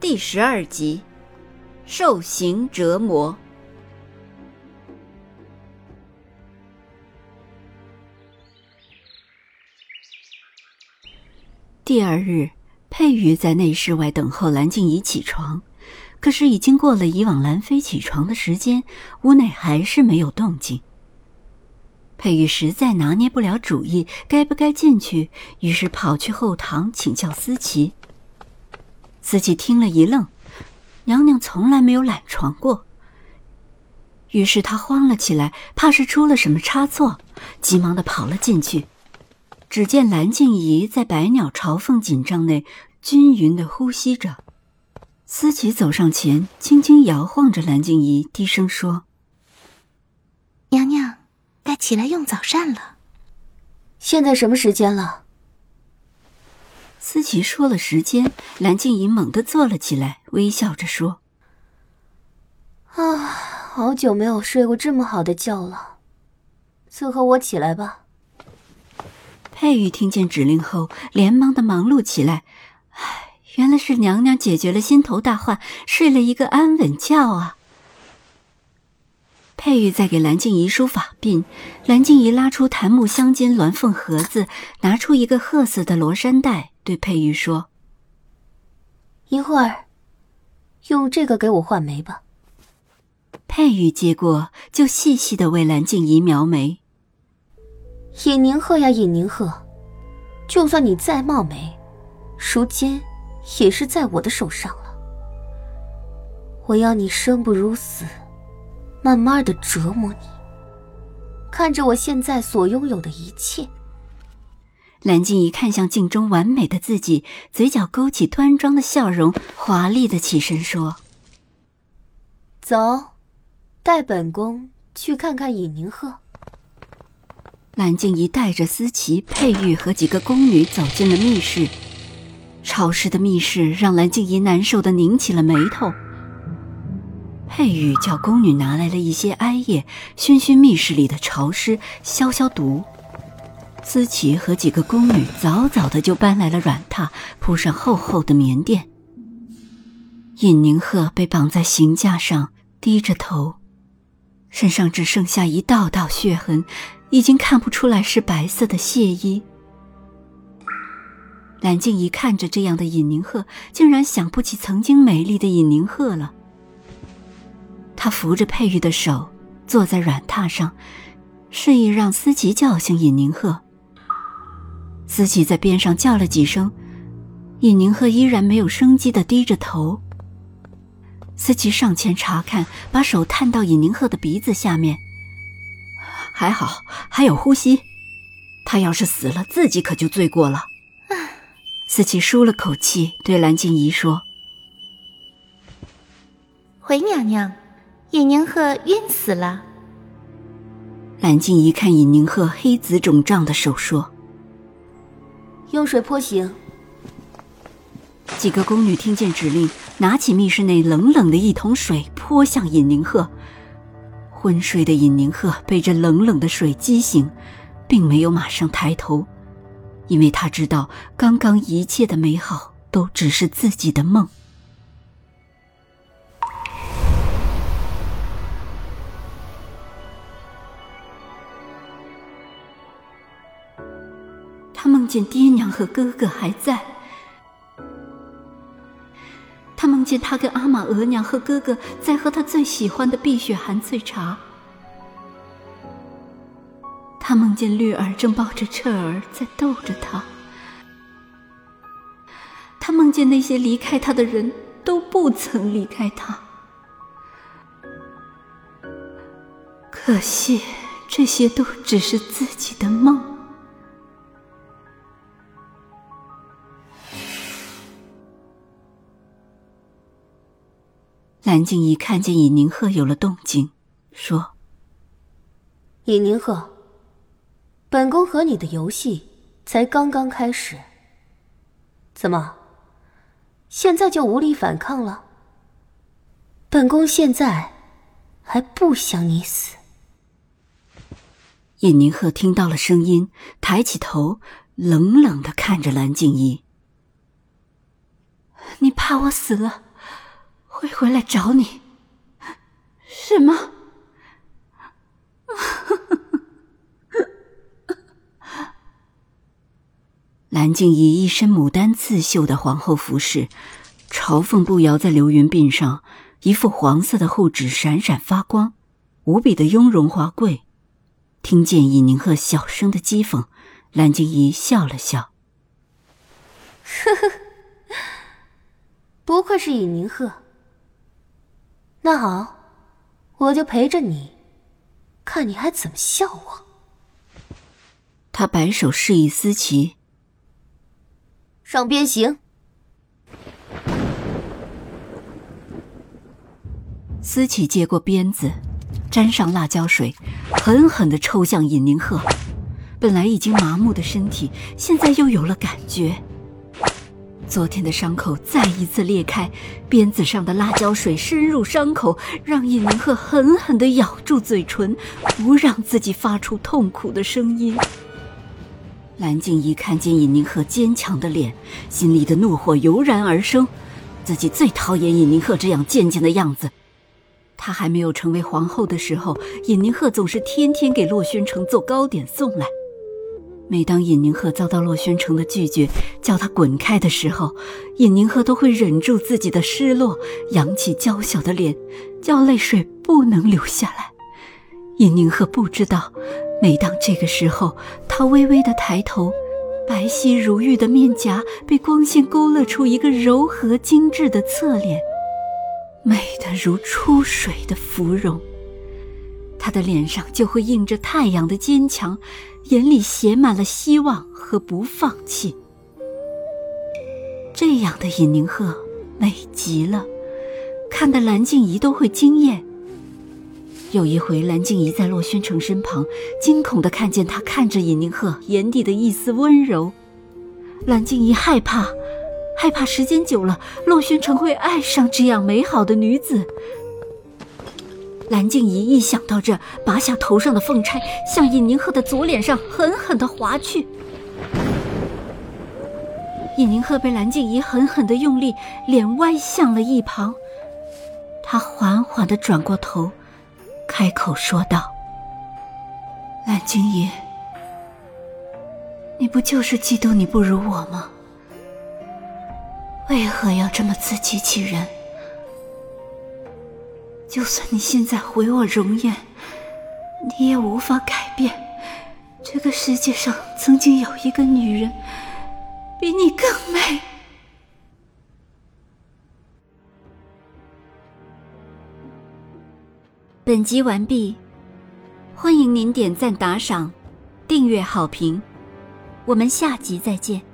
第十二集，受刑折磨。第二日，佩玉在内室外等候蓝静怡起床，可是已经过了以往兰妃起床的时间，屋内还是没有动静。佩玉实在拿捏不了主意，该不该进去，于是跑去后堂请教思琪。思琪听了一愣，娘娘从来没有懒床过。于是他慌了起来，怕是出了什么差错，急忙的跑了进去。只见蓝静怡在百鸟朝凤锦帐内均匀的呼吸着。思琪走上前，轻轻摇晃着蓝静怡，低声说：“娘娘，该起来用早膳了。现在什么时间了？”思琪说了时间，蓝静怡猛地坐了起来，微笑着说：“啊，好久没有睡过这么好的觉了，伺候我起来吧。”佩玉听见指令后，连忙的忙碌起来。唉，原来是娘娘解决了心头大患，睡了一个安稳觉啊。佩玉在给蓝静怡梳发鬓，蓝静怡拉出檀木镶金鸾凤盒子，拿出一个褐色的罗衫袋，对佩玉说：“一会儿，用这个给我画眉吧。”佩玉接过，就细细的为蓝静怡描眉。尹宁鹤呀，尹宁鹤，就算你再貌美，如今也是在我的手上了。我要你生不如死。慢慢的折磨你，看着我现在所拥有的一切。蓝静怡看向镜中完美的自己，嘴角勾起端庄的笑容，华丽的起身说：“走，带本宫去看看尹宁鹤。”蓝静怡带着思琪、佩玉和几个宫女走进了密室。潮湿的密室让蓝静怡难受的拧起了眉头。佩玉叫宫女拿来了一些艾叶，熏熏密室里的潮湿，消消毒。思琪和几个宫女早早的就搬来了软榻，铺上厚厚的棉垫。尹宁鹤被绑在刑架上，低着头，身上只剩下一道道血痕，已经看不出来是白色的亵衣。蓝静怡看着这样的尹宁鹤，竟然想不起曾经美丽的尹宁鹤了。他扶着佩玉的手，坐在软榻上，示意让思琪叫醒尹宁鹤。思琪在边上叫了几声，尹宁鹤依然没有生机的低着头。思琪上前查看，把手探到尹宁鹤的鼻子下面，还好还有呼吸。他要是死了，自己可就罪过了。思琪舒了口气，对蓝静怡说：“回娘娘。”尹宁鹤晕死了。蓝静怡看尹宁鹤黑紫肿胀的手，说：“用水泼醒。”几个宫女听见指令，拿起密室内冷冷的一桶水泼向尹宁鹤。昏睡的尹宁鹤被这冷冷的水激醒，并没有马上抬头，因为他知道刚刚一切的美好都只是自己的梦。他梦见爹娘和哥哥还在，他梦见他跟阿玛额娘和哥哥在喝他最喜欢的碧血寒翠茶，他梦见绿儿正抱着彻儿在逗着他，他梦见那些离开他的人都不曾离开他，可惜这些都只是自己的梦。蓝静怡看见尹宁鹤有了动静，说：“尹宁鹤，本宫和你的游戏才刚刚开始，怎么，现在就无力反抗了？本宫现在还不想你死。”尹宁鹤听到了声音，抬起头，冷冷的看着蓝静怡：“你怕我死了？”会回来找你，是吗？蓝静怡一身牡丹刺绣的皇后服饰，朝凤步摇在流云鬓上，一副黄色的护指闪闪发光，无比的雍容华贵。听见尹宁鹤小声的讥讽，蓝静怡笑了笑：“ 呵呵，不愧是尹宁鹤。”那好，我就陪着你，看你还怎么笑我。他摆手示意思琪上鞭刑。思琪接过鞭子，沾上辣椒水，狠狠的抽向尹宁鹤。本来已经麻木的身体，现在又有了感觉。昨天的伤口再一次裂开，鞭子上的辣椒水深入伤口，让尹宁鹤狠狠地咬住嘴唇，不让自己发出痛苦的声音。蓝静怡看见尹宁鹤坚强的脸，心里的怒火油然而生。自己最讨厌尹宁鹤这样贱贱的样子。她还没有成为皇后的时候，尹宁鹤总是天天给洛宣城做糕点送来。每当尹宁鹤遭到洛宣城的拒绝，叫他滚开的时候，尹宁鹤都会忍住自己的失落，扬起娇小的脸，叫泪水不能流下来。尹宁鹤不知道，每当这个时候，他微微的抬头，白皙如玉的面颊被光线勾勒出一个柔和精致的侧脸，美得如出水的芙蓉。他的脸上就会映着太阳的坚强。眼里写满了希望和不放弃。这样的尹宁鹤美极了，看得蓝静怡都会惊艳。有一回，蓝静怡在洛宣城身旁，惊恐的看见他看着尹宁鹤，眼底的一丝温柔。蓝静怡害怕，害怕时间久了，洛宣城会爱上这样美好的女子。蓝静怡一想到这，拔下头上的凤钗，向尹宁鹤的左脸上狠狠的划去。尹宁鹤被蓝静怡狠狠的用力，脸歪向了一旁。他缓缓的转过头，开口说道：“蓝静怡，你不就是嫉妒你不如我吗？为何要这么自欺欺人？”就算你现在毁我容颜，你也无法改变这个世界上曾经有一个女人比你更美。本集完毕，欢迎您点赞、打赏、订阅、好评，我们下集再见。